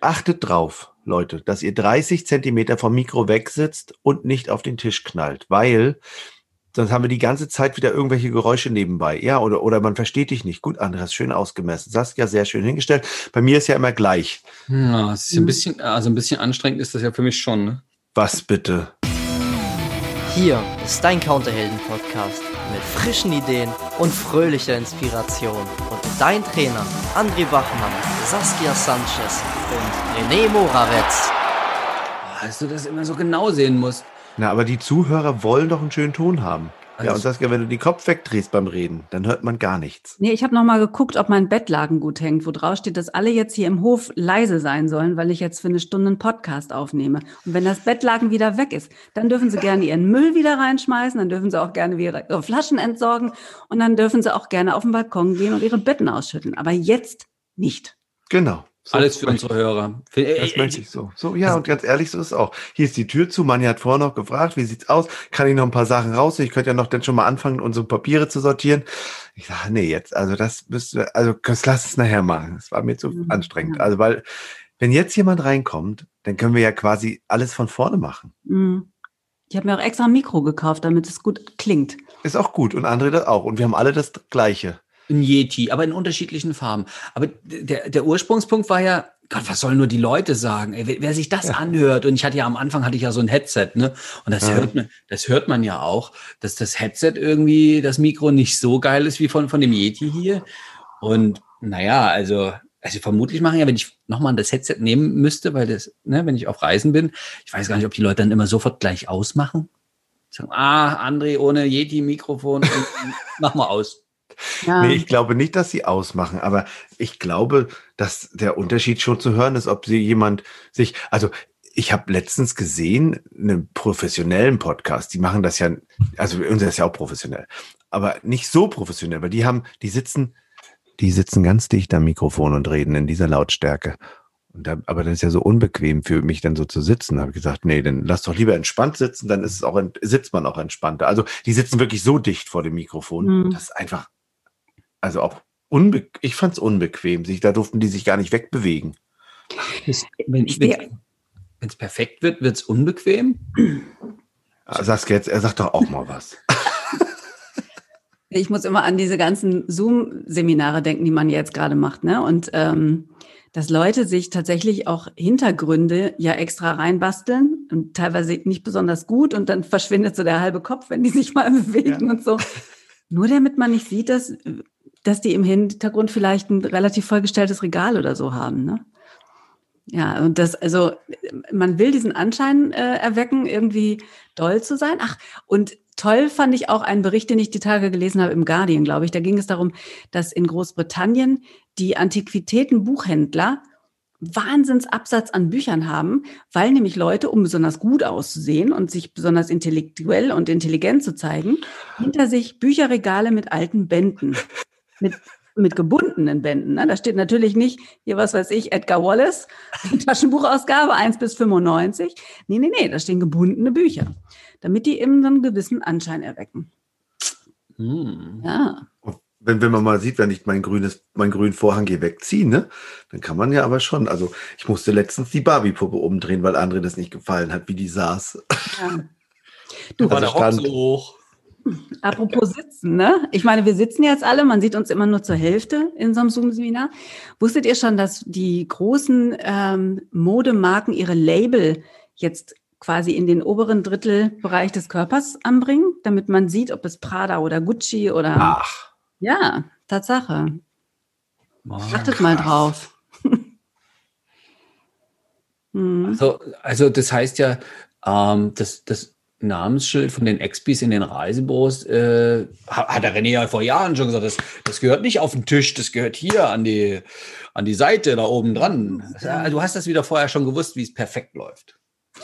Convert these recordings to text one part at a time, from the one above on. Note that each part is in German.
achtet drauf, Leute, dass ihr 30 Zentimeter vom Mikro wegsitzt und nicht auf den Tisch knallt, weil sonst haben wir die ganze Zeit wieder irgendwelche Geräusche nebenbei. Ja, oder, oder man versteht dich nicht. Gut, Andreas, schön ausgemessen. Saskia, sehr schön hingestellt. Bei mir ist ja immer gleich. Ja, es ist ein bisschen, also ein bisschen anstrengend ist das ja für mich schon, ne? Was bitte? Hier ist dein Counterhelden-Podcast mit frischen Ideen und fröhlicher Inspiration. Und dein Trainer André Bachmann, Saskia Sanchez und René Moravetz. Dass du das immer so genau sehen musst. Na, aber die Zuhörer wollen doch einen schönen Ton haben. Ja, Also- und Saskia, wenn du den Kopf wegdrehst beim Reden, dann hört man gar nichts. Nee, ich habe noch mal geguckt, ob mein Bettlaken gut hängt, wo drauf steht, dass alle jetzt hier im Hof leise sein sollen, weil ich jetzt für eine Stunde einen Podcast aufnehme. Und wenn das Bettlaken wieder weg ist, dann dürfen sie gerne ihren Müll wieder reinschmeißen, dann dürfen sie auch gerne ihre Flaschen entsorgen und dann dürfen sie auch gerne auf den Balkon gehen und ihre Betten ausschütteln. Aber jetzt nicht. Genau. So Alles für unsere Hörer. Für, Das möchte ich so. So, ja, und ganz ehrlich, so ist es auch. Hier ist die Tür zu. Manja hat vorher noch gefragt, wie sieht's aus? Kann ich noch ein paar Sachen raus? Ich könnte ja noch dann schon mal anfangen, unsere Papiere zu sortieren. Ich sage, nee, jetzt, also das müsste, also das lass es nachher machen. Das war mir zu Mhm, anstrengend. Also, weil, wenn jetzt jemand reinkommt, dann können wir ja quasi alles von vorne machen. Mm. Ich habe mir auch extra ein Mikro gekauft, damit es gut klingt. Ist auch gut. Und andere das auch. Und wir haben alle das Gleiche. Ein Yeti, aber in unterschiedlichen Farben. Aber der, der Ursprungspunkt war ja, Gott, was sollen nur die Leute sagen? Ey, wer, wer sich das anhört, und ich hatte ja am Anfang hatte ich ja so ein Headset, ne? Und das Ja. hört man, das hört man ja auch, dass das Headset irgendwie, das Mikro nicht so geil ist wie von, von dem Yeti hier. Und naja, also, also vermutlich machen ja, wenn ich nochmal das Headset nehmen müsste, weil das, ne, wenn ich auf Reisen bin, ich weiß gar nicht, ob die Leute dann immer sofort gleich ausmachen. Sagen, ah, André ohne Yeti-Mikrofon, mach mal aus. Ja. Nee, ich glaube nicht, dass sie ausmachen, aber ich glaube, dass der Unterschied schon zu hören ist, ob sie jemand sich, also ich habe letztens gesehen, einen professionellen Podcast, die machen das ja, also unser ist ja auch professionell, aber nicht so professionell, weil die haben, die sitzen, die sitzen ganz dicht am Mikrofon und reden in dieser Lautstärke. Und da, aber das ist ja so unbequem für mich dann so zu sitzen. Da habe ich gesagt, nee, dann lass doch lieber entspannt sitzen, dann ist es auch, sitzt man auch entspannter. Also die sitzen wirklich so dicht vor dem Mikrofon, Mhm. das ist einfach, also auch unbe ich fand es unbequem. Sich, da durften die sich gar nicht wegbewegen. Wenn es perfekt wird, wird es unbequem. Ah, Saskia, jetzt, er sagt doch auch mal was. Ich muss immer an diese ganzen Zoom-Seminare denken, die man jetzt gerade macht, ne? Und ähm, dass Leute sich tatsächlich auch Hintergründe ja extra reinbasteln und teilweise nicht besonders gut und dann verschwindet so der halbe Kopf, wenn die sich mal bewegen und so. Nur damit man nicht sieht, dass, dass die im Hintergrund vielleicht ein relativ vollgestelltes Regal oder so haben, ne? Ja, und das, also man will diesen Anschein äh, erwecken, irgendwie doll zu sein. Ach, und toll fand ich auch einen Bericht, den ich die Tage gelesen habe im Guardian, glaube ich. Da ging es darum, dass in Großbritannien die Antiquitätenbuchhändler Wahnsinnsabsatz an Büchern haben, weil nämlich Leute, um besonders gut auszusehen und sich besonders intellektuell und intelligent zu zeigen, hinter sich Bücherregale mit alten Bänden, mit, mit gebundenen Bänden. Ne? Da steht natürlich nicht, hier was weiß ich, Edgar Wallace, die Taschenbuchausgabe 1 bis 95. Nee, nee, nee, da stehen gebundene Bücher, damit die eben so einen gewissen Anschein erwecken. Hm. Ja. Wenn, wenn man mal sieht, wenn ich mein grünes, mein grünen Vorhang hier wegziehe, ne, dann kann man ja aber schon. Also ich musste letztens die Barbie-Puppe umdrehen, weil André das nicht gefallen hat, wie die saß. ja. Du, War Also der Rock so hoch? Apropos Sitzen, ne? Ich meine, wir sitzen jetzt alle, man sieht uns immer nur zur Hälfte in so einem Zoom-Seminar. Wusstet ihr schon, dass die großen ähm, Modemarken ihre Label jetzt quasi in den oberen Drittelbereich des Körpers anbringen, damit man sieht, ob es Prada oder Gucci oder Ach, ja, Tatsache. Boah. Achtet mal drauf. hm. Also, also das heißt ja, ähm, das, das Namensschild von den Expis in den Reisebüros äh, ha- hat der René ja vor Jahren schon gesagt, das, das gehört nicht auf den Tisch, das gehört hier an die, an die Seite da oben dran. Ja, Du hast das wieder vorher schon gewusst, wie es perfekt läuft.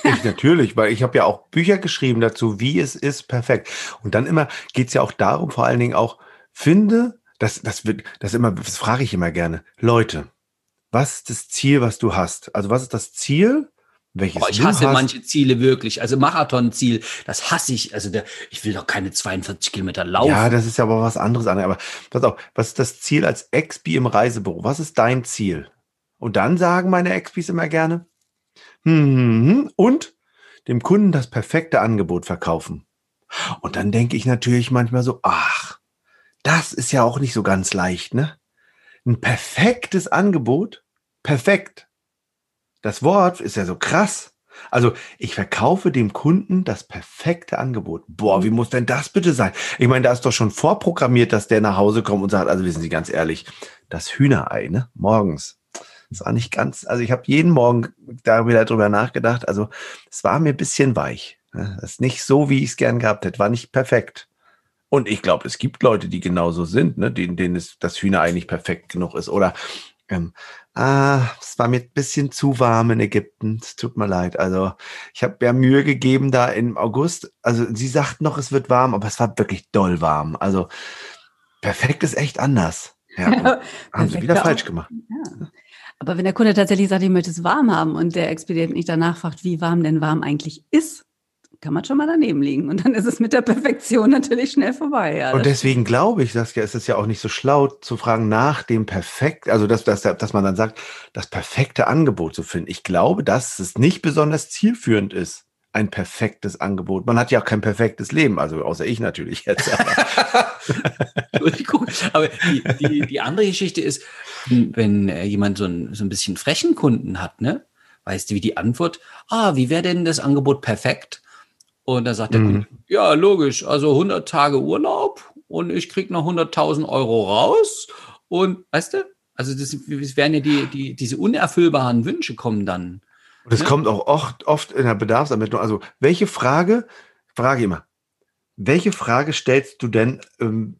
ich natürlich, weil ich habe ja auch Bücher geschrieben dazu, wie es ist, perfekt. Und dann immer geht es ja auch darum, vor allen Dingen auch, finde, das, das wird, das immer, das frage ich immer gerne, Leute, was ist das Ziel, was du hast? Also was ist das Ziel, welches Boah, ich hasse manche Ziele wirklich. Also Marathonziel, das hasse ich. Also der, ich will doch keine 42 Kilometer laufen. Ja, das ist ja aber was anderes. Aber pass auf, was ist das Ziel als Expi im Reisebüro? Was ist dein Ziel? Und dann sagen meine Expis immer gerne, hm, und dem Kunden das perfekte Angebot verkaufen. Und dann denke ich natürlich manchmal so, ach, das ist ja auch nicht so ganz leicht, ne? Ein perfektes Angebot, perfekt. Das Wort ist ja so krass. Also ich verkaufe dem Kunden das perfekte Angebot. Boah, wie muss denn das bitte sein? Ich meine, da ist doch schon vorprogrammiert, dass der nach Hause kommt und sagt, also wissen Sie ganz ehrlich, das Hühnerei, ne? Morgens. Das war nicht ganz, also ich habe jeden Morgen da wieder drüber nachgedacht. Also es war mir ein bisschen weich. Ne? Das ist nicht so, wie ich es gern gehabt hätte. War nicht perfekt. Und ich glaube, es gibt Leute, die genauso sind, ne? denen, denen es, das Hühnerei nicht perfekt genug ist. Oder ähm, ah, es war mir ein bisschen zu warm in Ägypten. Es tut mir leid. Also ich habe ja Mühe gegeben da im August. Also sie sagt noch, es wird warm, aber es war wirklich doll warm. Also perfekt ist echt anders. Ja, Ja, haben sie wieder falsch gemacht. Ja. Aber wenn der Kunde tatsächlich sagt, ich möchte es warm haben und der Expedient nicht danach fragt, wie warm denn warm eigentlich ist, kann man schon mal daneben liegen. Und dann ist es mit der Perfektion natürlich schnell vorbei. Ja, Und deswegen glaube ich, Saskia, ist es ja auch nicht so schlau zu fragen nach dem perfekt, also dass, dass, dass man dann sagt, das perfekte Angebot zu finden. Ich glaube, dass es nicht besonders zielführend ist, ein perfektes Angebot. Man hat ja auch kein perfektes Leben, also außer ich natürlich jetzt. Aber Entschuldigung. Aber die, die, die andere Geschichte ist, wenn äh, jemand so ein, so ein bisschen frechen Kunden hat, ne? Weißt du, wie die Antwort, ah, wie wäre denn das Angebot perfekt? Und da sagt der Mhm. Kunde, ja, logisch, also 100 Tage Urlaub und ich krieg noch 100.000 Euro raus und, weißt du, also das, das wären ja die, die, diese unerfüllbaren Wünsche kommen dann. Und es Ja. kommt auch oft, oft in der Bedarfsermittlung. Also, welche Frage, frage immer, welche Frage stellst du denn ähm,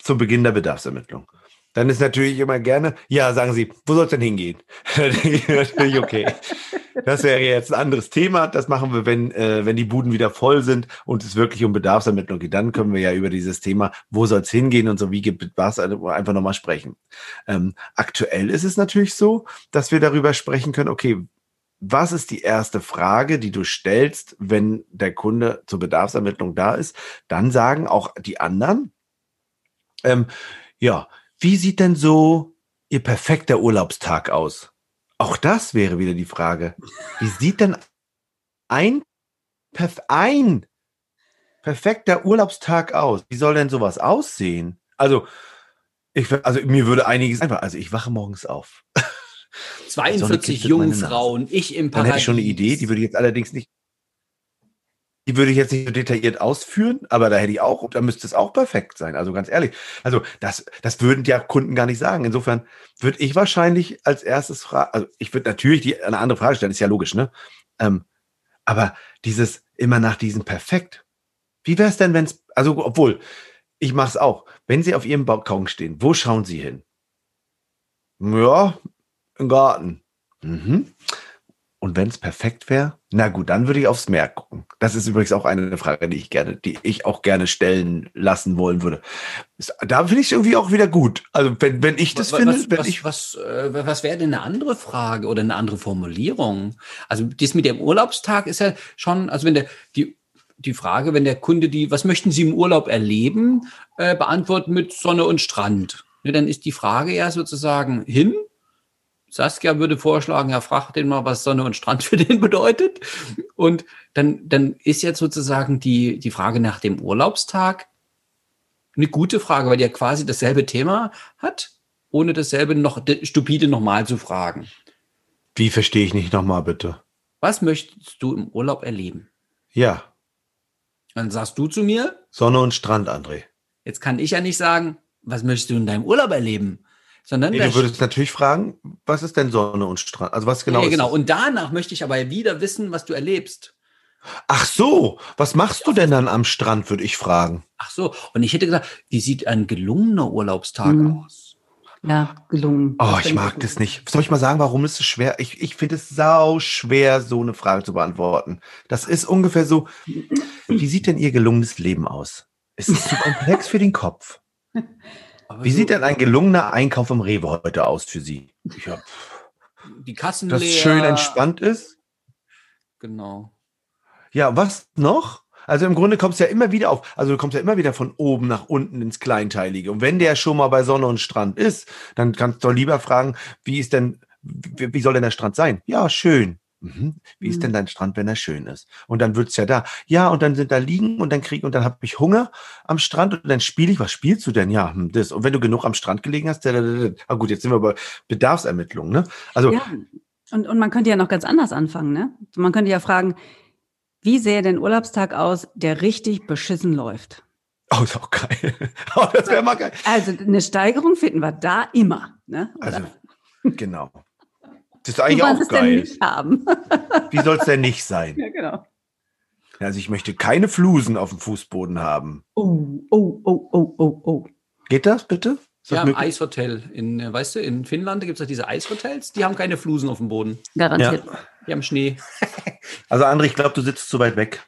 zum Beginn der Bedarfsermittlung? Dann ist natürlich immer gerne, ja, sagen Sie, wo soll es denn hingehen? Natürlich, okay. Das wäre jetzt ein anderes Thema. Das machen wir, wenn, äh, wenn die Buden wieder voll sind und es wirklich um Bedarfsermittlung geht. Dann können wir ja über dieses Thema, wo soll es hingehen und so, wie gibt was, einfach nochmal sprechen. Ähm, aktuell ist es natürlich so, dass wir darüber sprechen können, okay, was ist die erste Frage, die du stellst, wenn der Kunde zur Bedarfsermittlung da ist? Dann sagen auch die anderen, ähm, ja, wie sieht denn so Ihr perfekter Urlaubstag aus? Auch das wäre wieder die Frage. Wie sieht denn ein, perf ein perfekter Urlaubstag aus? Wie soll denn sowas aussehen? Also, ich, also mir würde einiges einfach, also ich wache morgens auf. 42 kitzelt meine Nase. Jungfrauen, ich im Dann Paradies. hätte ich schon eine Idee, die würde ich jetzt allerdings nicht, die würde ich jetzt nicht so detailliert ausführen, aber da hätte ich auch, da müsste es auch perfekt sein. Also ganz ehrlich. Also das, das würden ja Kunden gar nicht sagen. Insofern würde ich wahrscheinlich als erstes fragen, also ich würde natürlich die, eine andere Frage stellen, ist ja logisch, ne? Ähm, aber dieses immer nach diesem perfekt. Wie wäre es denn, wenn es, also obwohl, ich mache es auch. Wenn Sie auf Ihrem Balkon stehen, wo schauen Sie hin? Ja, im Garten. Mhm. Und wenn es perfekt wäre, na gut, dann würde ich aufs Meer gucken. Das ist übrigens auch eine Frage, die ich gerne, die ich auch gerne stellen lassen wollen würde. Da finde ich es irgendwie auch wieder gut. Also wenn, wenn ich das was, finde, was, wenn was, ich was, äh, was wäre denn eine andere Frage oder eine andere Formulierung? Also das mit dem Urlaubstag ist ja schon, also wenn der die die Frage, wenn der Kunde die, was möchten Sie im Urlaub erleben, äh, beantwortet mit Sonne und Strand. Ja, dann ist die Frage ja sozusagen hin. Saskia würde vorschlagen, ja, frag den mal, was Sonne und Strand für den bedeutet. Und dann, dann ist jetzt sozusagen die, die Frage nach dem Urlaubstag eine gute Frage, weil die ja quasi dasselbe Thema hat, ohne dasselbe noch stupide nochmal zu fragen. wie verstehe ich nicht nochmal bitte? Was möchtest du im Urlaub erleben? Ja, Dann sagst du zu mir, Sonne und Strand, André. jetzt kann ich ja nicht sagen, was möchtest du in deinem Urlaub erleben? Sondern Nee, du würdest natürlich fragen, was ist denn Sonne und Strand? Also was genau nee, ist genau. das? Und danach möchte ich aber wieder wissen, was du erlebst. Ach so, was machst du denn dann am Strand, würde ich fragen. Ach so. Und ich hätte gesagt, wie sieht ein gelungener Urlaubstag Mhm. aus? Ja, gelungen. Oh, ich mag gut. das nicht. Soll ich mal sagen, warum ist es schwer? Ich, ich finde es sau schwer, so eine Frage zu beantworten. Das ist ungefähr so, wie sieht denn Ihr gelungenes Leben aus? Ist es zu komplex für den Kopf? Aber Wie so sieht denn ein gelungener Einkauf im Rewe heute aus für Sie? Ja, die Kassen dass leer? schön entspannt ist? Genau. Ja, was noch? Also im Grunde kommst du ja immer wieder auf, also du kommst ja immer wieder von oben nach unten ins Kleinteilige. Und wenn der schon mal bei Sonne und Strand ist, dann kannst du doch lieber fragen, wie ist denn, wie, wie soll denn der Strand sein? Ja, schön. Mhm. Wie ist denn dein Strand, wenn er schön ist? Und dann wird's ja da. Ja, und dann sind da liegen und dann krieg und dann habe ich Hunger am Strand und dann spiele ich. Was spielst du denn? Ja, hm, das. Und wenn du genug am Strand gelegen hast, da, da, da, ah gut, jetzt sind wir bei Bedarfsermittlungen. Ne? Also Ja, und, und man könnte ja noch ganz anders anfangen, ne? Man könnte ja fragen, wie sähe denn Urlaubstag aus, der richtig beschissen läuft? oh, ist auch geil. oh, das wäre mal geil. Also eine Steigerung finden wir da immer, ne? Oder Also genau. Das ist eigentlich auch es denn geil. nicht haben. Wie soll es denn nicht sein? ja, genau. Also ich möchte keine Flusen auf dem Fußboden haben. Oh, oh, oh, oh, oh, oh. Geht das bitte? Ist das Ja, im? Eishotel. In, äh, weißt du, in Finnland gibt es diese Eishotels, die haben keine Flusen auf dem Boden. Garantiert. Die haben Schnee. Also André, ich glaube, du sitzt zu weit weg.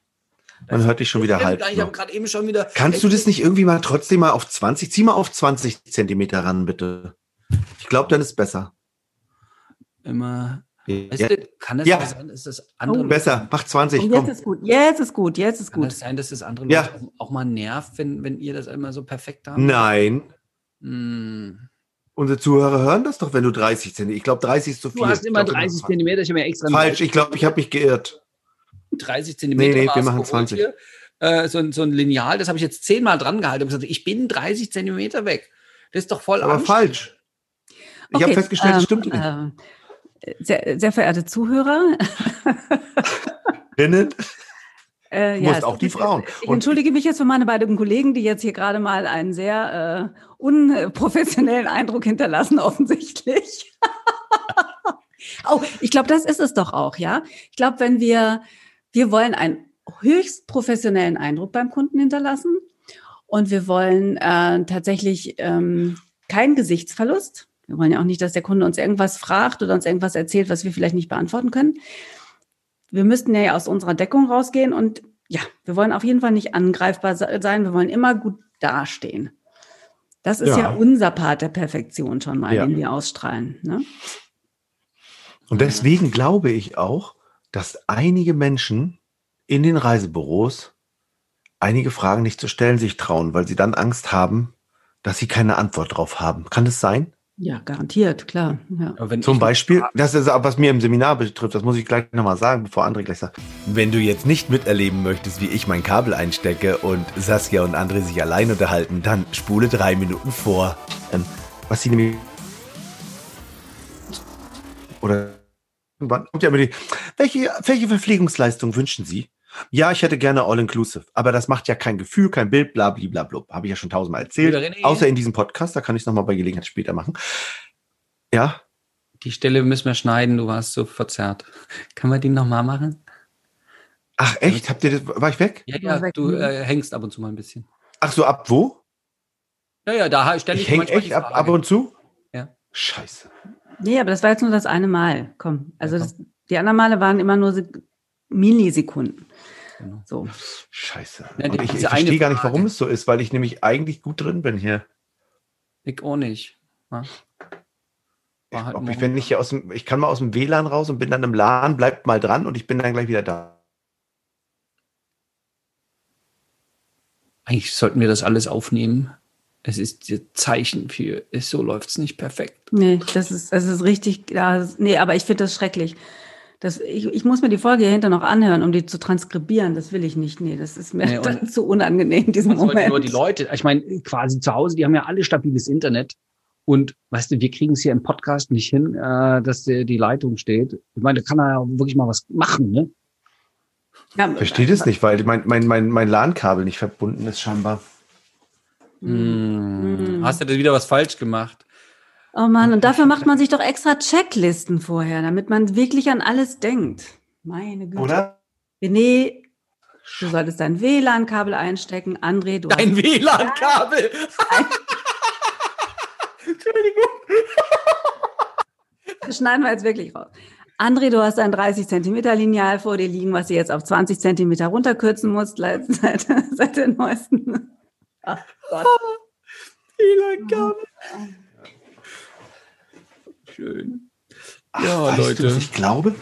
Man hört dich schon wieder halb. Ich habe gerade eben schon wieder. Kannst du das nicht irgendwie mal trotzdem mal auf 20, zieh mal auf 20 Zentimeter ran, bitte. Ich glaube, dann ist besser. Immer. Weißt Ja, du, kann es Ja. sein, dass das andere oh, besser, mach 20, Und jetzt komm. ist gut, jetzt ist gut, jetzt ist Kann gut. es sein, dass das andere Ja. Leute auch, mal nervt, wenn, wenn ihr das immer so perfekt habt? Nein, Hm. unsere Zuhörer hören das doch, wenn du 30 Zentimeter. Ich glaube, 30 ist zu viel. Du hast immer Ich glaub, 30 Zentimeter, ich habe mir extra Falsch, ich glaube, ich habe mich geirrt. 30 Zentimeter. Nee, nee, wir machen geholt 20. Hier. Äh, so, ein- so ein Lineal, das habe ich jetzt zehnmal dran gehalten und gesagt, ich bin 30 Zentimeter weg. Das ist doch voll Aber falsch. Ich habe festgestellt, das stimmt nicht. ähm, sehr, sehr verehrte Zuhörer, Innen? äh, Du musst auch die Frauen. Ich entschuldige mich jetzt für meine beiden Kollegen, die jetzt hier gerade mal einen sehr äh, unprofessionellen Eindruck hinterlassen, offensichtlich. oh, ich glaube, das ist es doch auch, ja. Ich glaube, wenn wir, wir wollen einen höchst professionellen Eindruck beim Kunden hinterlassen und wir wollen äh, tatsächlich ähm, keinen Gesichtsverlust. Wir wollen ja auch nicht, dass der Kunde uns irgendwas fragt oder uns irgendwas erzählt, was wir vielleicht nicht beantworten können. Wir müssten ja aus unserer Deckung rausgehen und ja, wir wollen auf jeden Fall nicht angreifbar se- sein. Wir wollen immer gut dastehen. Das ist ja, Ja. unser Part der Perfektion schon mal, Ja. den wir ausstrahlen. Ne? Und deswegen glaube ich auch, dass einige Menschen in den Reisebüros einige Fragen nicht zu stellen sich trauen, weil sie dann Angst haben, dass sie keine Antwort drauf haben. Kann das sein? Ja, garantiert, klar. Ja. Aber wenn Zum Beispiel, das ist aber, was mir im Seminar betrifft, das muss ich gleich nochmal sagen, bevor André gleich sagt. Wenn du jetzt nicht miterleben möchtest, wie ich mein Kabel einstecke und Saskia und André sich allein unterhalten, dann spule drei Minuten vor. Ähm, was sie nämlich. Oder wann kommt ja immer die. Welche, welche Verpflegungsleistung wünschen Sie? Ja, ich hätte gerne All-Inclusive, aber das macht ja kein Gefühl, kein Bild, bla, bla, bla, bla. Habe ich ja schon tausendmal erzählt. René. Außer in diesem Podcast, da kann ich es nochmal bei Gelegenheit später machen. Ja, Die Stelle müssen wir schneiden, du warst so verzerrt. Kann man die nochmal machen? Ach echt? Habt ihr das, war ich weg? Ja, Ja, du äh, hängst ab und zu mal ein bisschen. Ach so, ab wo? Ja, ja, da stelle ich, Ich hänge manchmal echt ab, ab und zu? Ja. Scheiße. Nee, aber das war jetzt nur das eine Mal. Komm. Also Ja, das, die anderen Male waren immer nur Sek Millisekunden. Genau. So. Scheiße. Ja, und ich, ich verstehe gar nicht, warum es so ist, weil ich nämlich eigentlich gut drin bin hier. Ich auch nicht. Ja. War halt Ob ich, morgen- wenn ich hier aus dem, ich kann mal aus dem WLAN raus und bin dann im LAN, bleibt mal dran und ich bin dann gleich wieder da. Eigentlich sollten wir das alles aufnehmen. Es ist das Zeichen für, es, so läuft es nicht perfekt. Nee, das ist, das ist richtig, ja, das- nee, aber ich finde das schrecklich. Das, ich, ich muss mir die Folge hinter noch anhören, um die zu transkribieren. Das will ich nicht. Nee, das ist mir Nee, dann zu unangenehm, diesen Moment. nur die Leute, ich meine, quasi zu Hause, die haben ja alle stabiles Internet. Und weißt du, wir kriegen es hier im Podcast nicht hin, äh, dass die, die Leitung steht. Ich meine, da kann er ja wirklich mal was machen, ne? Ja, Verstehe das nicht, weil mein, mein, mein, mein LAN-Kabel nicht verbunden ist scheinbar. Hm. Hast du da wieder was falsch gemacht? Oh Mann, und dafür macht man sich doch extra Checklisten vorher, damit man wirklich an alles denkt. Meine Güte. Oder? René, du solltest dein WLAN-Kabel einstecken. André, du Dein WLAN-Kabel! Das schneiden wir jetzt wirklich raus. André, du hast ein 30 Zentimeter Lineal vor dir liegen, was du jetzt auf 20 Zentimeter runterkürzen musst, seit, seit, seit der neuesten. Ach Gott. WLAN-Kabel. Schön. Ja, weißt Du, Leute. was ich glaube?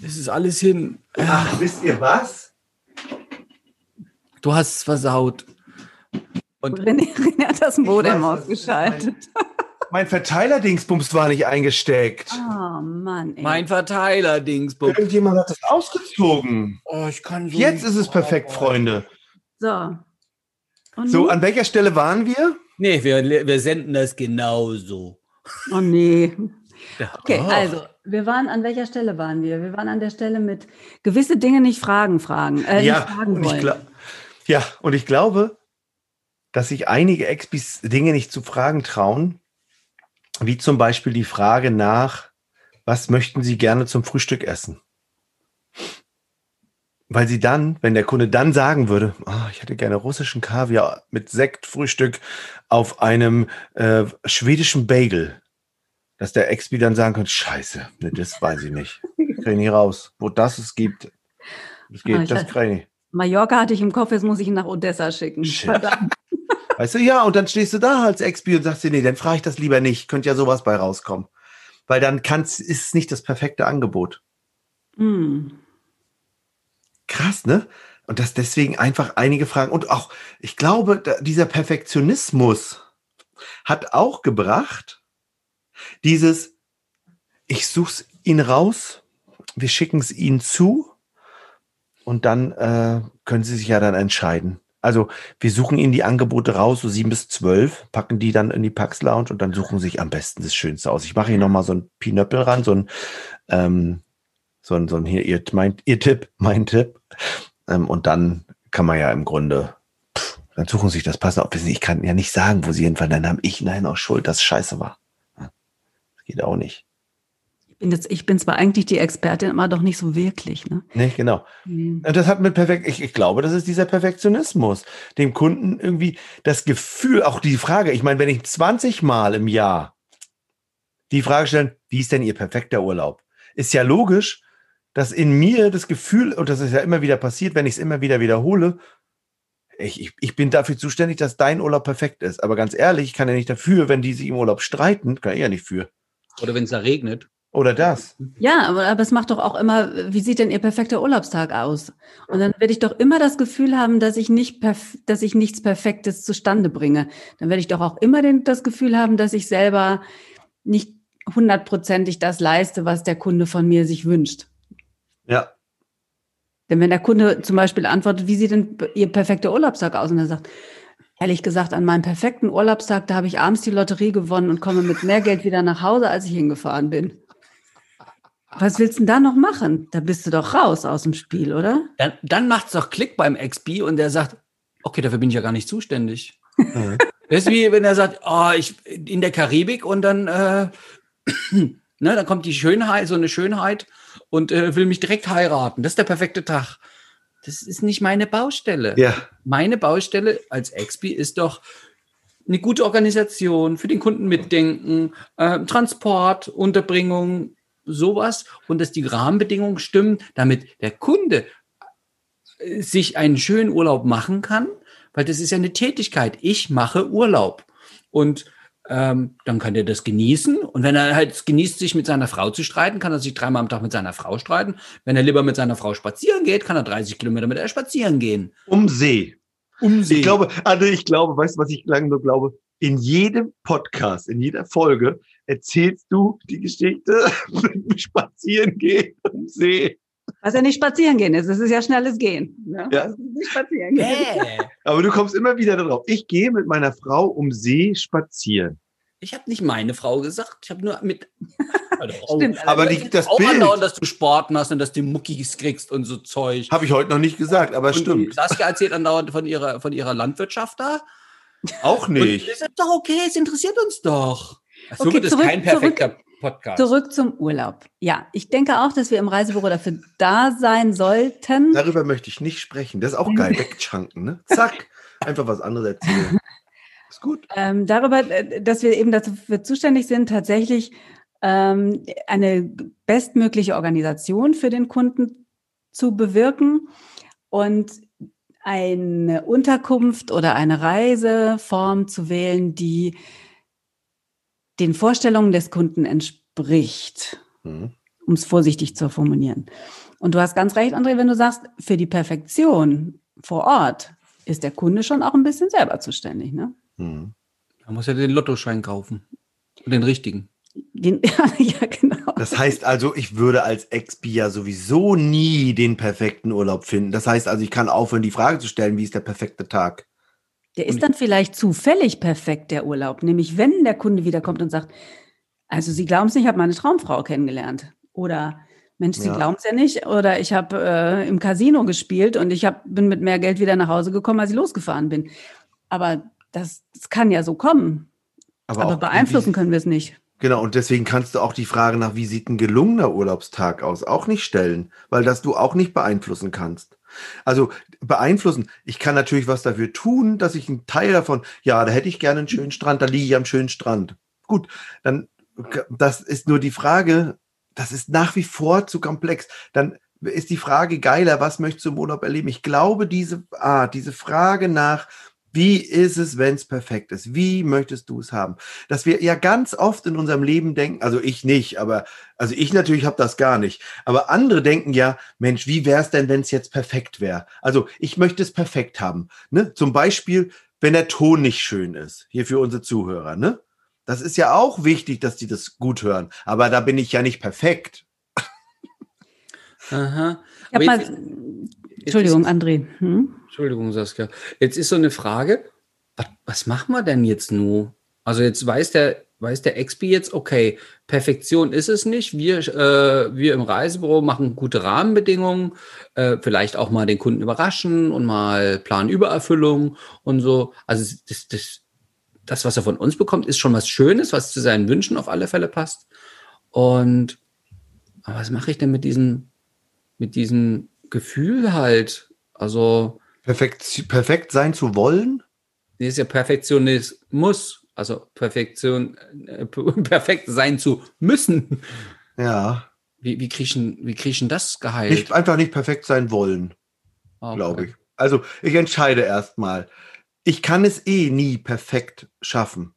Das ist alles hin. Ach, wisst ihr was? Du hast es versaut. Und René, René hat das Modem weiß, das ausgeschaltet. mein Verteiler-Dingsbums war nicht eingesteckt. Oh Mann, ey. Mein Verteiler, Dingsbums. Irgendjemand hat das ausgezogen. Oh, ich kann so Jetzt nicht- ist es perfekt, Freunde. so. Und So, an welcher Stelle waren wir? Nee, wir, wir senden das genauso. Oh nee. Ja. Okay, Oh. also, wir waren, an welcher Stelle waren wir? Wir waren an der Stelle mit gewisse Dinge nicht fragen, fragen, äh, nicht fragen und ich ja, und ich glaube, dass sich einige Expis Dinge nicht zu fragen trauen, wie zum Beispiel die Frage nach, was möchten Sie gerne zum Frühstück essen? Weil sie dann, wenn der Kunde dann sagen würde, "Ah, ich hätte gerne russischen Kaviar mit Sektfrühstück auf einem äh, schwedischen Bagel, dass der Expi dann sagen könnte, scheiße, ne, das weiß ich nicht. Kriege ich nicht raus. Wo das es gibt, das geht, Ah, das kriege ich nicht. Mallorca hatte ich im Kopf, jetzt muss ich ihn nach Odessa schicken. Shit. Verdammt. Weißt du, ja, und dann stehst du da als Expi und sagst dir, nee, dann frage ich das lieber nicht. Könnte ja sowas bei rauskommen. Weil dann kann's, ist es nicht das perfekte Angebot. Hm. Krass, ne? Und dass deswegen einfach einige Fragen. Und auch, ich glaube, dieser Perfektionismus hat auch gebracht, dieses, ich such's ihn raus, wir schicken es ihnen zu und dann äh, können sie sich ja dann entscheiden. Also wir suchen ihnen die Angebote raus, so sieben bis zwölf, packen die dann in die Pax Lounge und dann suchen sie sich am besten das Schönste aus. Ich mache hier nochmal so ein Pinöppel ran, so ein, ähm, so ein, so ein hier, ihr, mein, ihr Tipp, mein Tipp. Ähm, und dann kann man ja im Grunde, pff, dann suchen sie sich das passende. Ob ich kann ja nicht sagen, wo sie hinfallen, dann habe ich nein auch schuld, dass scheiße war. Das geht auch nicht. Ich, bin jetzt, ich bin zwar eigentlich die Expertin, aber doch nicht so wirklich. Ne? Nee, genau. Hm. Und das hat mit perfekt, ich, ich glaube, das ist dieser Perfektionismus. Dem Kunden irgendwie das Gefühl, auch die Frage, ich meine, wenn ich 20 Mal im Jahr die Frage stellen, wie ist denn Ihr perfekter Urlaub? Ist ja logisch, dass in mir das Gefühl, und das ist ja immer wieder passiert, wenn ich es immer wieder wiederhole, ich, ich, ich bin dafür zuständig, dass dein Urlaub perfekt ist. Aber ganz ehrlich, ich kann ja nicht dafür, wenn die sich im Urlaub streiten, kann ich ja nicht für. Oder wenn es da regnet. Oder das. Ja, aber, aber es macht doch auch immer, wie sieht denn Ihr perfekter Urlaubstag aus? Und dann werde ich doch immer das Gefühl haben, dass ich nicht, perf dass ich nichts Perfektes zustande bringe. Dann werde ich doch auch immer den, das Gefühl haben, dass ich selber nicht hundertprozentig das leiste, was der Kunde von mir sich wünscht. Ja. Denn wenn der Kunde zum Beispiel antwortet, wie sieht denn Ihr perfekter Urlaubstag aus? Und er sagt, ehrlich gesagt, an meinem perfekten Urlaubstag, da habe ich abends die Lotterie gewonnen und komme mit mehr Geld wieder nach Hause, als ich hingefahren bin. Was willst du denn da noch machen? Da bist du doch raus aus dem Spiel, oder? Dann, dann macht es doch Klick beim XP und der sagt, okay, dafür bin ich ja gar nicht zuständig. Mhm. Das ist wie wenn er sagt, oh, ich in der Karibik und dann, äh, ne, dann kommt die Schönheit, so eine Schönheit und äh, will mich direkt heiraten. Das ist der perfekte Tag. Das ist nicht meine Baustelle. Ja. Meine Baustelle als Expi ist doch eine gute Organisation, für den Kunden mitdenken, äh, Transport, Unterbringung, sowas und dass die Rahmenbedingungen stimmen, damit der Kunde äh, sich einen schönen Urlaub machen kann, weil das ist ja eine Tätigkeit. Ich mache Urlaub und ähm, dann kann er das genießen. Und wenn er halt es genießt, sich mit seiner Frau zu streiten, kann er sich dreimal am Tag mit seiner Frau streiten. Wenn er lieber mit seiner Frau spazieren geht, kann er 30 Kilometer mit ihr spazieren gehen. Um See. Um Ich glaube, also ich glaube, weißt du, was ich lange nur glaube? In jedem Podcast, in jeder Folge erzählst du die Geschichte mit dem Spazieren gehen am See. Was ja nicht spazieren gehen ist, das ist ja schnelles Gehen. Ne? Ja. Das ist nicht spazieren gehen. Bäh. Aber du kommst immer wieder darauf. Ich gehe mit meiner Frau um See spazieren. Ich habe nicht meine Frau gesagt, ich habe nur mit. Frau. Stimmt, Aber die, das auch Bild andauernd, dass du Sport machst und dass du Muckis kriegst und so Zeug. habe ich heute noch nicht gesagt, aber und stimmt. Saskia erzählt andauernd von ihrer, von ihrer Landwirtschaft da. Auch Und nicht. das ist doch okay, es interessiert uns doch. So Okay, wird es zurück- kein perfekter Podcast. Zurück zum Urlaub. Ja, ich denke auch, dass wir im Reisebüro dafür da sein sollten. Darüber möchte ich nicht sprechen. Das ist auch geil. Wegchunken, ne? Zack. Einfach was anderes erzählen. Ist gut. Ähm, darüber, äh, dass wir eben dafür zuständig sind, tatsächlich ähm, eine bestmögliche Organisation für den Kunden zu bewirken und eine Unterkunft oder eine Reiseform zu wählen, die den Vorstellungen des Kunden entspricht, Mhm. um es vorsichtig zu formulieren. Und du hast ganz recht, André, wenn du sagst, für die Perfektion vor Ort ist der Kunde schon auch ein bisschen selber zuständig. Ne? Mhm. Man muss ja den Lottoschein kaufen. Den richtigen. Den, ja, genau. Das heißt also, ich würde als Ex-Bi ja sowieso nie den perfekten Urlaub finden. Das heißt also, ich kann aufhören, die Frage zu stellen, wie ist der perfekte Tag? Der ist dann vielleicht zufällig perfekt, der Urlaub. Nämlich, wenn der Kunde wiederkommt und sagt, also Sie glauben es nicht, ich habe meine Traumfrau kennengelernt. Oder Mensch, Sie Ja. glauben es ja nicht. Oder ich habe äh, im Casino gespielt und ich hab, bin mit mehr Geld wieder nach Hause gekommen, als ich losgefahren bin. Aber das, das kann ja so kommen. Aber, auch, beeinflussen können wir es nicht. Genau, und deswegen kannst du auch die Frage nach, wie sieht ein gelungener Urlaubstag aus, auch nicht stellen, weil das du auch nicht beeinflussen kannst. Also beeinflussen, ich kann natürlich was dafür tun, dass ich einen Teil davon, ja, da hätte ich gerne einen schönen Strand, da liege ich am schönen Strand. Gut, dann, das ist nur die Frage, das ist nach wie vor zu komplex. Dann ist die Frage geiler, was möchtest du im Urlaub erleben? Ich glaube, diese, ah, diese Frage nach, wie ist es, wenn es perfekt ist? Wie möchtest du es haben? Dass wir ja ganz oft in unserem Leben denken, also ich nicht, aber also ich natürlich habe das gar nicht, aber andere denken ja, Mensch, wie wäre es denn, wenn es jetzt perfekt wäre? Also ich möchte es perfekt haben. Ne? Zum Beispiel, wenn der Ton nicht schön ist, hier für unsere Zuhörer. Ne? Das ist ja auch wichtig, dass die das gut hören. Aber da bin ich ja nicht perfekt. Aha. Ich hab mal, jetzt- Entschuldigung, André. Hm? Entschuldigung, Saskia. Jetzt ist so eine Frage, was, was machen wir denn jetzt nur? Also jetzt weiß der, weiß der Expi jetzt, okay, Perfektion ist es nicht. Wir, äh, wir im Reisebüro machen gute Rahmenbedingungen, äh, vielleicht auch mal den Kunden überraschen und mal Planübererfüllung und so. Also das, das, das, was er von uns bekommt, ist schon was Schönes, was zu seinen Wünschen auf alle Fälle passt. Und was mache ich denn mit diesem, mit diesem Gefühl halt? Also Perfekt, perfekt sein zu wollen? Ja Perfektionismus, also Perfektion, äh, perfekt sein zu müssen. Ja. Wie, wie kriechen, wie kriechen das geheilt? Nicht, einfach nicht perfekt sein wollen. Okay. glaube ich. Also ich entscheide erstmal. Ich kann es eh nie perfekt schaffen.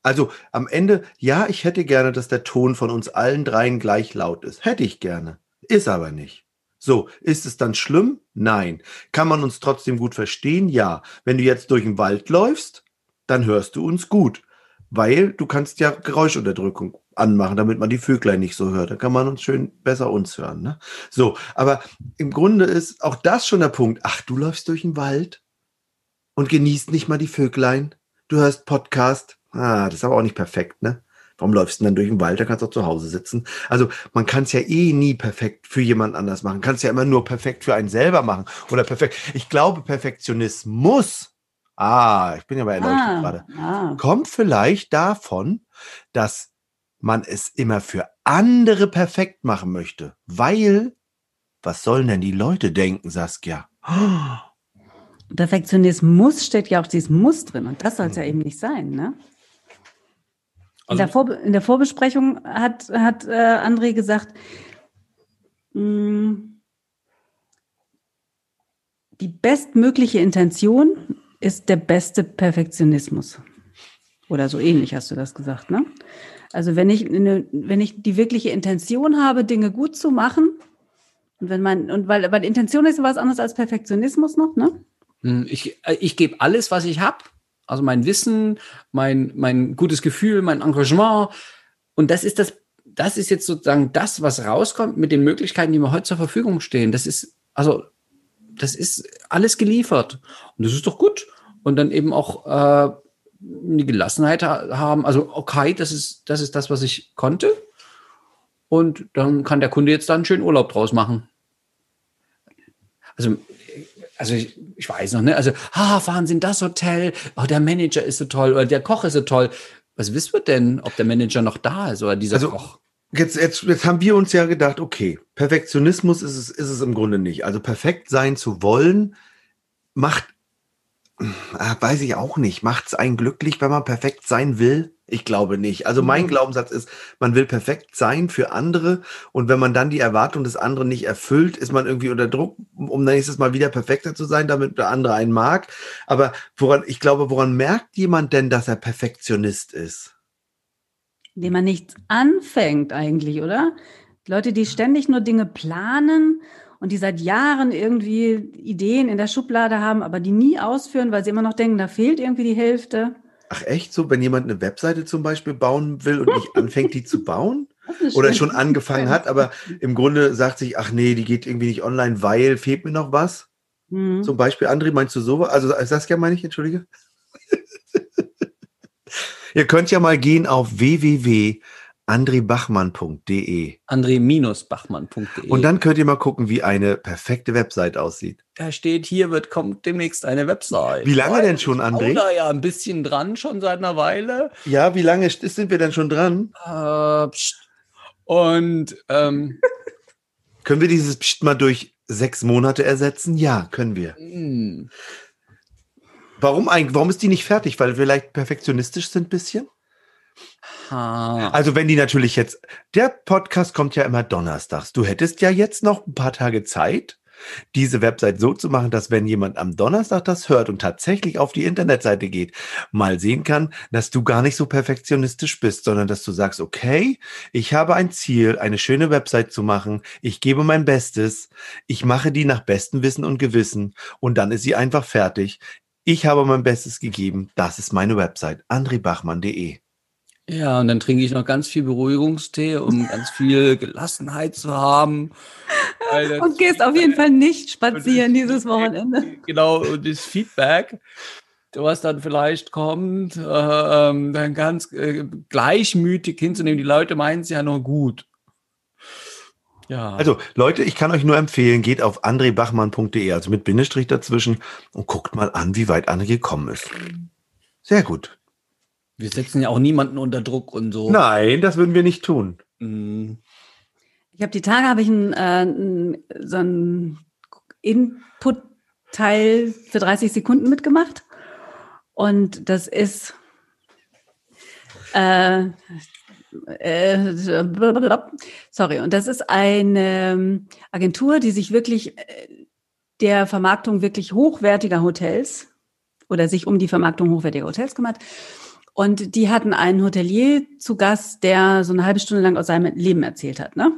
Also am Ende, ja, ich hätte gerne, dass der Ton von uns allen dreien gleich laut ist. Hätte ich gerne. Ist aber nicht. So, ist es dann schlimm? Nein. Kann man uns trotzdem gut verstehen? Ja. Wenn du jetzt durch den Wald läufst, dann hörst du uns gut. Weil du kannst ja Geräuschunterdrückung anmachen, damit man die Vöglein nicht so hört. Da kann man uns schön besser uns hören. Ne? So, aber im Grunde ist auch das schon der Punkt. Ach, du läufst durch den Wald und genießt nicht mal die Vöglein. Du hörst Podcast. Ah, das ist aber auch nicht perfekt, ne? Warum läufst du denn dann durch den Wald? Da kannst du auch zu Hause sitzen. Also man kann es ja eh nie perfekt für jemand anders machen. Kannst ja immer nur perfekt für einen selber machen. Oder perfekt. Ich glaube, Perfektionismus, ah, ich bin ja bei erleuchtet gerade, ah. kommt vielleicht davon, dass man es immer für andere perfekt machen möchte. Weil, was sollen denn die Leute denken, Saskia? Perfektionismus steht ja auch dieses Muss drin und das soll es ja eben nicht sein, ne? In, Also- der, Vorbe in der Vorbesprechung hat, hat äh, André gesagt, mh, die bestmögliche Intention ist der beste Perfektionismus. Oder so ähnlich hast du das gesagt, ne? Also wenn ich, eine, wenn ich die wirkliche Intention habe, Dinge gut zu machen, und wenn man, und weil, weil Intention ist was anderes als Perfektionismus noch, ne? Hm, Ich, äh, ich gebe alles, was ich habe. Also mein Wissen, mein, mein gutes Gefühl, mein Engagement. Und das ist das, das ist jetzt sozusagen das, was rauskommt mit den Möglichkeiten, die mir heute zur Verfügung stehen. Das ist, also, das ist alles geliefert. Und das ist doch gut. Und dann eben auch äh, die Gelassenheit ha haben. Also, okay, das ist, das ist das, was ich konnte. Und dann kann der Kunde jetzt da einen schönen Urlaub draus machen. Also, also ich, ich weiß noch, ne? Also, ah, fahren Sie in das Hotel, oh, der Manager ist so toll oder der Koch ist so toll. Was wissen wir denn, ob der Manager noch da ist oder dieser Also- Koch? Jetzt, jetzt, jetzt haben wir uns ja gedacht, okay, Perfektionismus ist es, ist es im Grunde nicht. Also perfekt sein zu wollen, macht, ah, weiß ich auch nicht, macht es einen glücklich, wenn man perfekt sein will? Ich glaube nicht. Also mein Mhm. Glaubenssatz ist, man will perfekt sein für andere und wenn man dann die Erwartung des anderen nicht erfüllt, ist man irgendwie unter Druck, um nächstes Mal wieder perfekter zu sein, damit der andere einen mag. Aber woran, ich glaube, woran merkt jemand denn, dass er Perfektionist ist? indem man nichts anfängt eigentlich, oder? Leute, die ständig nur Dinge planen und die seit Jahren irgendwie Ideen in der Schublade haben, aber die nie ausführen, weil sie immer noch denken, da fehlt irgendwie die Hälfte. Ach echt so, wenn jemand eine Webseite zum Beispiel bauen will und nicht anfängt, die zu bauen? Oder schon angefangen hat, aber im Grunde sagt sich, ach nee, die geht irgendwie nicht online, weil fehlt mir noch was. Mhm. Zum Beispiel, André, meinst du sowas? Also Saskia meine ich, entschuldige. Ihr könnt ja mal gehen auf www andrebachmann.de. andre-bachmann.de. Und dann könnt ihr mal gucken, wie eine perfekte Website aussieht. Da steht, hier wird, kommt demnächst eine Website. Wie lange denn schon, André? da ja ein bisschen dran, schon seit einer Weile. Ja, wie lange sind wir denn schon dran? Äh, und ähm, können wir dieses Psst mal durch sechs Monate ersetzen? Ja, können wir. Hm. Warum eigentlich? Warum ist die nicht fertig? Weil wir vielleicht perfektionistisch sind, ein bisschen? Also wenn die natürlich jetzt, der Podcast kommt ja immer donnerstags. Du hättest ja jetzt noch ein paar Tage Zeit, diese Website so zu machen, dass wenn jemand am Donnerstag das hört und tatsächlich auf die Internetseite geht, mal sehen kann, dass du gar nicht so perfektionistisch bist, sondern dass du sagst, okay, ich habe ein Ziel, eine schöne Website zu machen, ich gebe mein Bestes, ich mache die nach bestem Wissen und Gewissen und dann ist sie einfach fertig. Ich habe mein Bestes gegeben, das ist meine Website, andribachmann.de. Ja, und dann trinke ich noch ganz viel Beruhigungstee, um ganz viel Gelassenheit zu haben. Und gehst auf jeden Fall nicht spazieren dieses Wochenende. Genau, und das Feedback, was dann vielleicht kommt, äh, ähm, dann ganz äh, gleichmütig hinzunehmen. Die Leute meinen es ja nur gut. Ja. Also Leute, ich kann euch nur empfehlen, geht auf andrebachmann.de, also mit Bindestrich dazwischen und guckt mal an, wie weit André gekommen ist. Sehr gut. Wir setzen ja auch niemanden unter Druck und so. Nein, das würden wir nicht tun. Mhm. Ich habe die Tage habe ich ein, äh, so ein Input-Teil für 30 Sekunden mitgemacht. Und das ist äh, äh, sorry, und das ist eine Agentur, die sich wirklich äh, der Vermarktung wirklich hochwertiger Hotels oder sich um die Vermarktung hochwertiger Hotels kümmert. Und die hatten einen Hotelier zu Gast, der so eine halbe Stunde lang aus seinem Leben erzählt hat. Ne?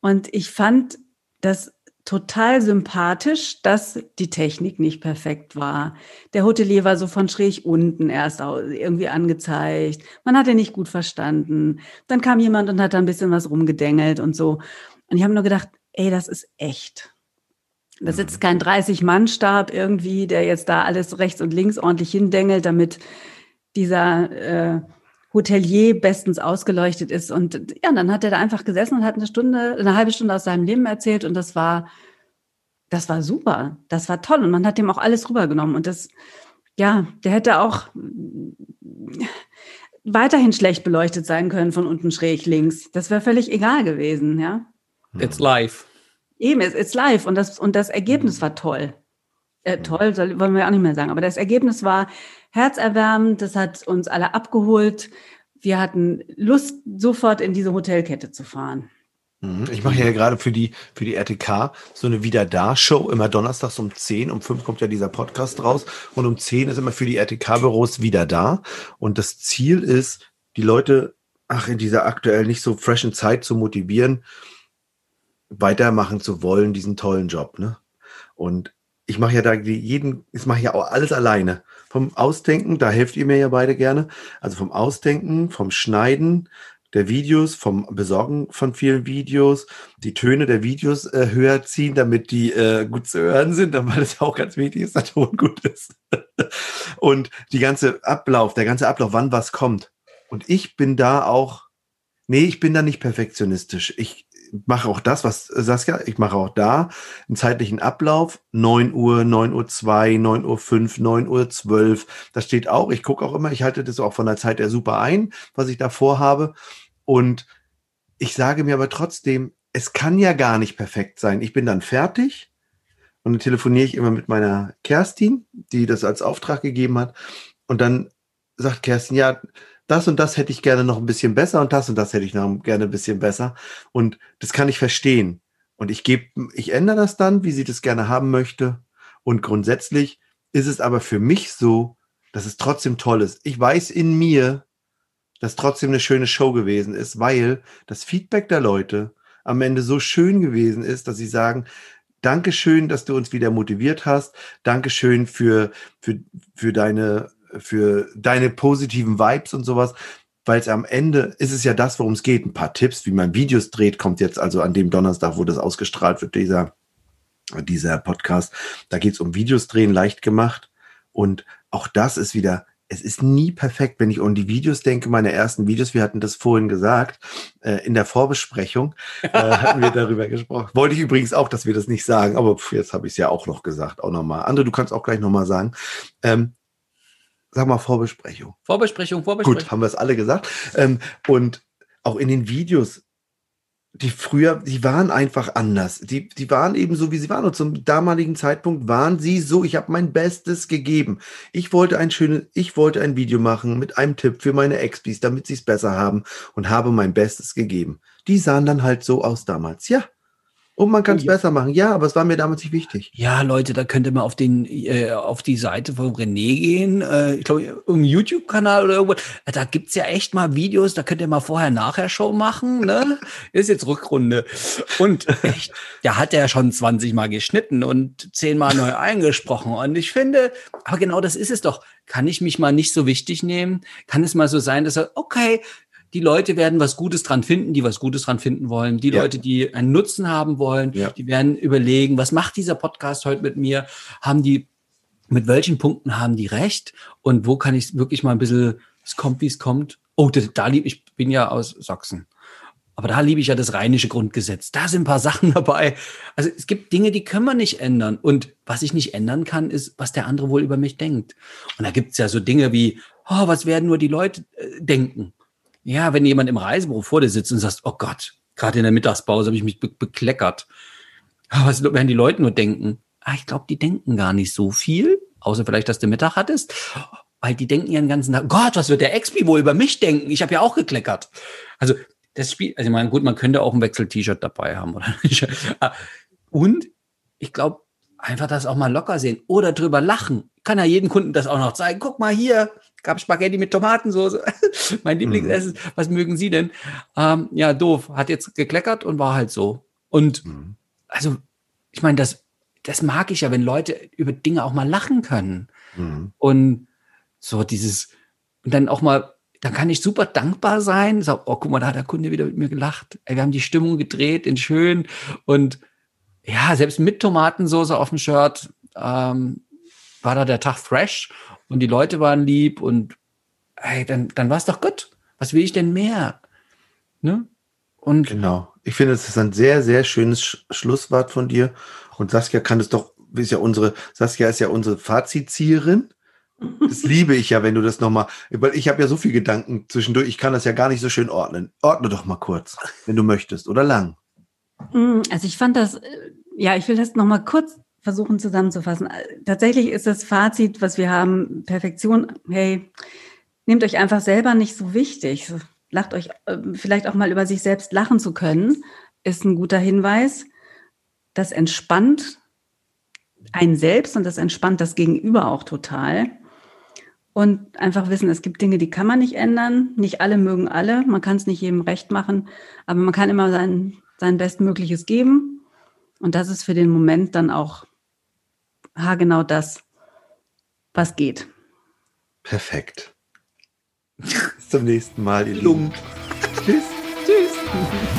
Und ich fand das total sympathisch, dass die Technik nicht perfekt war. Der Hotelier war so von schräg unten erst irgendwie angezeigt. Man hat ihn nicht gut verstanden. Dann kam jemand und hat da ein bisschen was rumgedengelt und so. Und ich habe nur gedacht, ey, das ist echt. Das ist kein 30-Mann-Stab irgendwie, der jetzt da alles rechts und links ordentlich hindengelt, damit dieser äh, Hotelier bestens ausgeleuchtet ist. Und ja, dann hat er da einfach gesessen und hat eine Stunde, eine halbe Stunde aus seinem Leben erzählt und das war, das war super. Das war toll und man hat dem auch alles rübergenommen und das, ja, der hätte auch weiterhin schlecht beleuchtet sein können von unten schräg links. Das wäre völlig egal gewesen, ja. It's live. Eben, it's, it's live und das, und das Ergebnis war toll. Äh, toll, soll, wollen wir auch nicht mehr sagen, aber das Ergebnis war, herzerwärmend. Das hat uns alle abgeholt. Wir hatten Lust, sofort in diese Hotelkette zu fahren. Mhm. Ich mache ja gerade für die, für die RTK so eine Wieder-Da-Show. Immer donnerstags um 10. Um 5 kommt ja dieser Podcast raus. Und um 10 ist immer für die RTK-Büros wieder da. Und das Ziel ist, die Leute, ach, in dieser aktuell nicht so freshen Zeit zu motivieren, weitermachen zu wollen, diesen tollen Job. Ne? Und ich mache ja da jeden, ich mache ja auch alles alleine vom Ausdenken, da helft ihr mir ja beide gerne. Also vom Ausdenken, vom Schneiden der Videos, vom Besorgen von vielen Videos, die Töne der Videos äh, höher ziehen, damit die äh, gut zu hören sind, weil es ja auch ganz wichtig ist, dass der Ton gut ist. Und die ganze Ablauf, der ganze Ablauf, wann was kommt. Und ich bin da auch, nee, ich bin da nicht perfektionistisch. Ich, mache auch das, was äh, Saskia, ich mache auch da einen zeitlichen Ablauf. 9 Uhr, 9 Uhr 2, 9 Uhr 5, 9 Uhr 12. Das steht auch. Ich gucke auch immer, ich halte das auch von der Zeit her super ein, was ich da vorhabe. Und ich sage mir aber trotzdem, es kann ja gar nicht perfekt sein. Ich bin dann fertig und dann telefoniere ich immer mit meiner Kerstin, die das als Auftrag gegeben hat. Und dann sagt Kerstin, ja, das und das hätte ich gerne noch ein bisschen besser und das und das hätte ich noch gerne ein bisschen besser. Und das kann ich verstehen. Und ich gebe, ich ändere das dann, wie sie das gerne haben möchte. Und grundsätzlich ist es aber für mich so, dass es trotzdem toll ist. Ich weiß in mir, dass trotzdem eine schöne Show gewesen ist, weil das Feedback der Leute am Ende so schön gewesen ist, dass sie sagen, Dankeschön, dass du uns wieder motiviert hast. Dankeschön für, für, für deine für deine positiven Vibes und sowas. Weil es am Ende ist es ja das, worum es geht. Ein paar Tipps, wie man Videos dreht, kommt jetzt also an dem Donnerstag, wo das ausgestrahlt wird, dieser, dieser Podcast. Da geht es um Videos drehen, leicht gemacht. Und auch das ist wieder es ist nie perfekt, wenn ich an die Videos denke, meine ersten Videos, wir hatten das vorhin gesagt, äh, in der Vorbesprechung äh, hatten wir darüber gesprochen. Wollte ich übrigens auch, dass wir das nicht sagen, aber pf, jetzt habe ich es ja auch noch gesagt, auch nochmal. Andere, du kannst auch gleich nochmal sagen. Ähm, sag mal Vorbesprechung. Vorbesprechung, Vorbesprechung. Gut, haben wir es alle gesagt. Ähm, und auch in den Videos die früher, die waren einfach anders. Die, die waren eben so, wie sie waren. Und zum damaligen Zeitpunkt waren sie so, ich habe mein Bestes gegeben. Ich wollte ein schönes, ich wollte ein Video machen mit einem Tipp für meine Expis, damit sie es besser haben und habe mein Bestes gegeben. Die sahen dann halt so aus damals. Ja, und man kann es ja. besser machen. Ja, aber es war mir damals nicht wichtig. Ja, Leute, da könnt ihr mal auf den äh, auf die Seite von René gehen. Äh, ich glaube, im YouTube-Kanal oder irgendwo. Da gibt's ja echt mal Videos, da könnt ihr mal vorher-nachher-Show machen. Ne? Ist jetzt Rückrunde. Und echt, da hat er ja schon 20 Mal geschnitten und 10 Mal neu eingesprochen. Und ich finde, aber genau das ist es doch. Kann ich mich mal nicht so wichtig nehmen? Kann es mal so sein, dass er, okay, die Leute werden was Gutes dran finden, die was Gutes dran finden wollen. Die ja. Leute, die einen Nutzen haben wollen, ja. die werden überlegen, was macht dieser Podcast heute mit mir? Haben die, mit welchen Punkten haben die recht? Und wo kann ich wirklich mal ein bisschen, es kommt, wie es kommt. Oh, da, da lieb ich, bin ja aus Sachsen. Aber da liebe ich ja das rheinische Grundgesetz. Da sind ein paar Sachen dabei. Also es gibt Dinge, die können wir nicht ändern. Und was ich nicht ändern kann, ist, was der andere wohl über mich denkt. Und da gibt's ja so Dinge wie, oh, was werden nur die Leute äh, denken? Ja, wenn jemand im Reisebüro vor dir sitzt und sagt, oh Gott, gerade in der Mittagspause habe ich mich be bekleckert. Was werden die Leute nur denken? Ah, ich glaube, die denken gar nicht so viel, außer vielleicht, dass du Mittag hattest. Weil die denken den ganzen Tag, Gott, was wird der Expi wohl über mich denken? Ich habe ja auch gekleckert. Also das Spiel, also ich meine, gut, man könnte auch ein Wechsel-T-Shirt dabei haben, oder? Ah, und ich glaube, einfach das auch mal locker sehen oder drüber lachen. Kann ja jeden Kunden das auch noch zeigen. Guck mal hier, gab Spaghetti mit Tomatensauce. mein Lieblingsessen. Mhm. Was mögen Sie denn? Ähm, ja, doof. Hat jetzt gekleckert und war halt so. Und mhm. also, ich meine, das, das mag ich ja, wenn Leute über Dinge auch mal lachen können. Mhm. Und so dieses, und dann auch mal, dann kann ich super dankbar sein. So, oh, guck mal, da hat der Kunde wieder mit mir gelacht. Ey, wir haben die Stimmung gedreht in schön. Und ja, selbst mit Tomatensauce auf dem Shirt ähm, war da der Tag fresh und die Leute waren lieb und hey, dann, dann war es doch gut. Was will ich denn mehr? Ne? Und genau. Ich finde, es ist ein sehr, sehr schönes Sch Schlusswort von dir. Und Saskia kann es doch, ist ja unsere, Saskia ist ja unsere Fazitzieherin. Das liebe ich ja, wenn du das nochmal, weil ich habe ja so viel Gedanken zwischendurch, ich kann das ja gar nicht so schön ordnen. Ordne doch mal kurz, wenn du möchtest, oder lang. Mm, also ich fand das, äh, ja, ich will das nochmal kurz versuchen zusammenzufassen. Tatsächlich ist das Fazit, was wir haben, Perfektion, hey, nehmt euch einfach selber nicht so wichtig. Lacht euch äh, vielleicht auch mal über sich selbst lachen zu können, ist ein guter Hinweis. Das entspannt einen selbst und das entspannt das Gegenüber auch total. Und einfach wissen, es gibt Dinge, die kann man nicht ändern. Nicht alle mögen alle. Man kann es nicht jedem recht machen, aber man kann immer sein, sein Bestmögliches geben. Und das ist für den Moment dann auch genau das, was geht. Perfekt. Bis zum nächsten Mal, ihr Lieben. Tschüss. Tschüss.